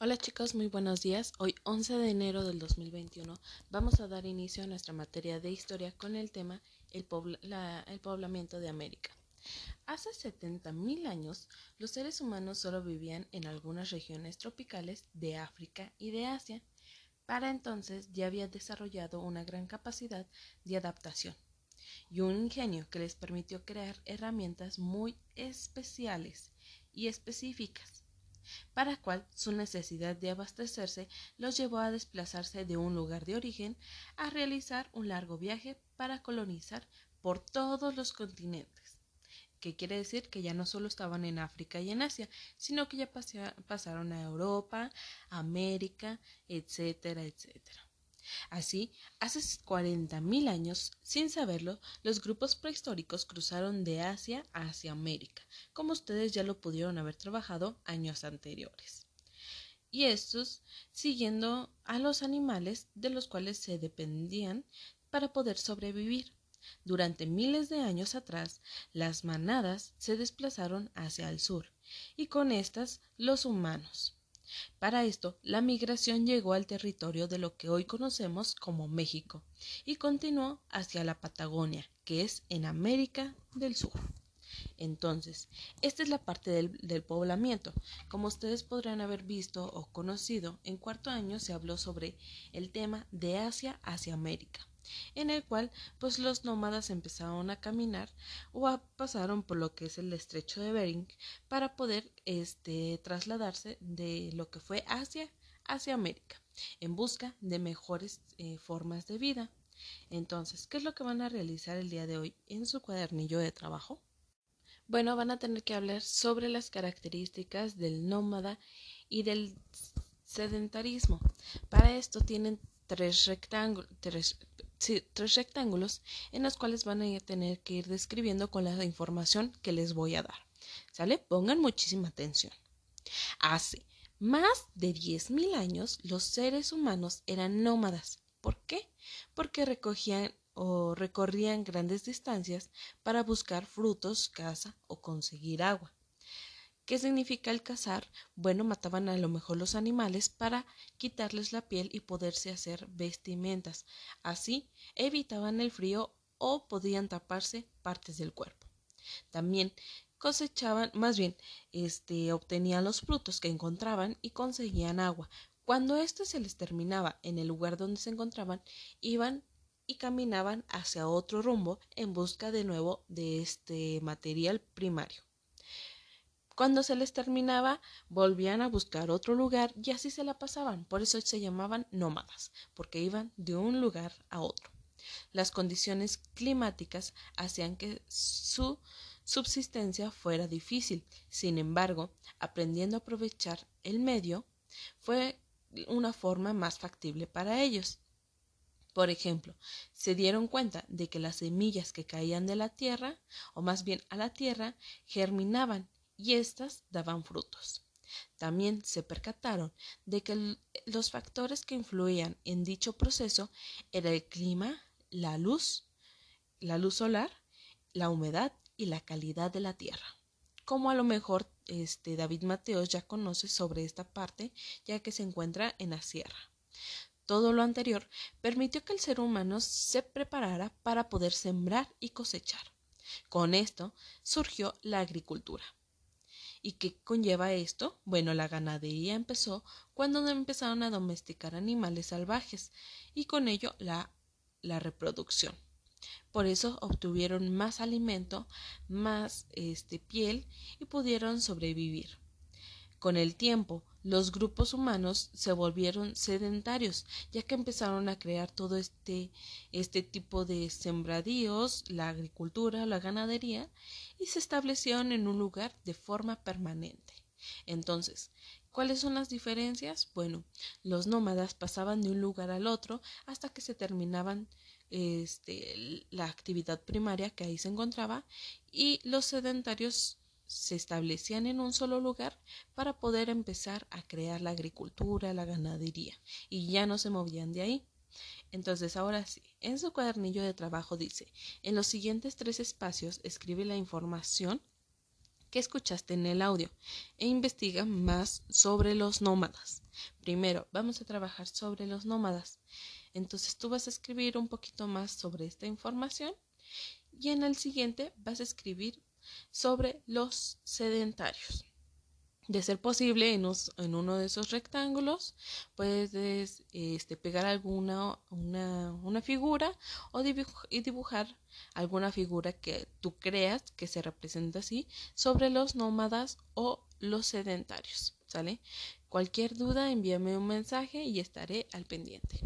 Hola chicos, muy buenos días. Hoy 11 de enero del 2021 vamos a dar inicio a nuestra materia de historia con el tema el, poblamiento de América. Hace 70.000 años, los seres humanos solo vivían en algunas regiones tropicales de África y de Asia. Para entonces ya había desarrollado una gran capacidad de adaptación y un ingenio que les permitió crear herramientas muy especiales y específicas para cual su necesidad de abastecerse los llevó a desplazarse de un lugar de origen a realizar un largo viaje para colonizar por todos los continentes. ¿Qué quiere decir? Que ya no solo estaban en África y en Asia, sino que ya pasaron a Europa, América, etcétera, etcétera. Así, hace 40.000 años, sin saberlo, los grupos prehistóricos cruzaron de Asia hacia América, como ustedes ya lo pudieron haber trabajado años anteriores. Y estos siguiendo a los animales de los cuales se dependían para poder sobrevivir. Durante miles de años atrás, las manadas se desplazaron hacia el sur, y con estas los humanos. Para esto, la migración llegó al territorio de lo que hoy conocemos como México y continuó hacia la Patagonia, que es en América del Sur. Entonces, esta es la parte del, poblamiento. Como ustedes podrán haber visto o conocido, en cuarto año se habló sobre el tema de Asia hacia América en el cual pues los nómadas empezaron a caminar o pasaron por lo que es el estrecho de Bering para poder este trasladarse de lo que fue Asia hacia América en busca de mejores eh, formas de vida. Entonces, ¿qué es lo que van a realizar el día de hoy en su cuadernillo de trabajo? Bueno, van a tener que hablar sobre las características del nómada y del sedentarismo. Para esto tienen tres, rectángulos, tres rectángulos en los cuales van a tener que ir describiendo con la información que les voy a dar. ¿Sale? Pongan muchísima atención. Hace más de 10.000 años los seres humanos eran nómadas. ¿Por qué? Porque recogían o recorrían grandes distancias para buscar frutos, caza o conseguir agua. ¿Qué significa el cazar? Bueno, mataban a lo mejor los animales para quitarles la piel y poderse hacer vestimentas. Así evitaban el frío o podían taparse partes del cuerpo. También cosechaban, más bien, este, obtenían los frutos que encontraban y conseguían agua. Cuando éste se les terminaba en el lugar donde se encontraban, iban y caminaban hacia otro rumbo en busca de nuevo de este material primario. Cuando se les terminaba, volvían a buscar otro lugar y así se la pasaban. Por eso se llamaban nómadas, porque iban de un lugar a otro. Las condiciones climáticas hacían que su subsistencia fuera difícil. Sin embargo, aprendiendo a aprovechar el medio fue una forma más factible para ellos. Por ejemplo, se dieron cuenta de que las semillas que caían de la tierra, o más bien a la tierra, germinaban y éstas daban frutos. También se percataron de que los factores que influían en dicho proceso eran el clima, la luz, la luz solar, la humedad y la calidad de la tierra. Como a lo mejor este David Mateos ya conoce sobre esta parte, ya que se encuentra en la sierra. Todo lo anterior permitió que el ser humano se preparara para poder sembrar y cosechar. Con esto surgió la agricultura. ¿Y qué conlleva esto? Bueno, la ganadería empezó cuando empezaron a domesticar animales salvajes y con ello la, la reproducción. Por eso obtuvieron más alimento, más este, piel y pudieron sobrevivir. Con el tiempo, los grupos humanos se volvieron sedentarios, ya que empezaron a crear todo este, este tipo de sembradíos, la agricultura, la ganadería, y se establecieron en un lugar de forma permanente. Entonces, ¿cuáles son las diferencias? Bueno, los nómadas pasaban de un lugar al otro hasta que se terminaban este, la actividad primaria que ahí se encontraba y los sedentarios se establecían en un solo lugar para poder empezar a crear la agricultura, la ganadería, y ya no se movían de ahí. Entonces, ahora sí, en su cuadernillo de trabajo dice, en los siguientes tres espacios escribe la información que escuchaste en el audio e investiga más sobre los nómadas. Primero, vamos a trabajar sobre los nómadas. Entonces tú vas a escribir un poquito más sobre esta información y en el siguiente vas a escribir sobre los sedentarios. De ser posible, en, uno de esos rectángulos puedes este, pegar alguna una, figura o y dibujar alguna figura que tú creas que se representa así sobre los nómadas o los sedentarios. ¿Sale? Cualquier duda, envíame un mensaje y estaré al pendiente.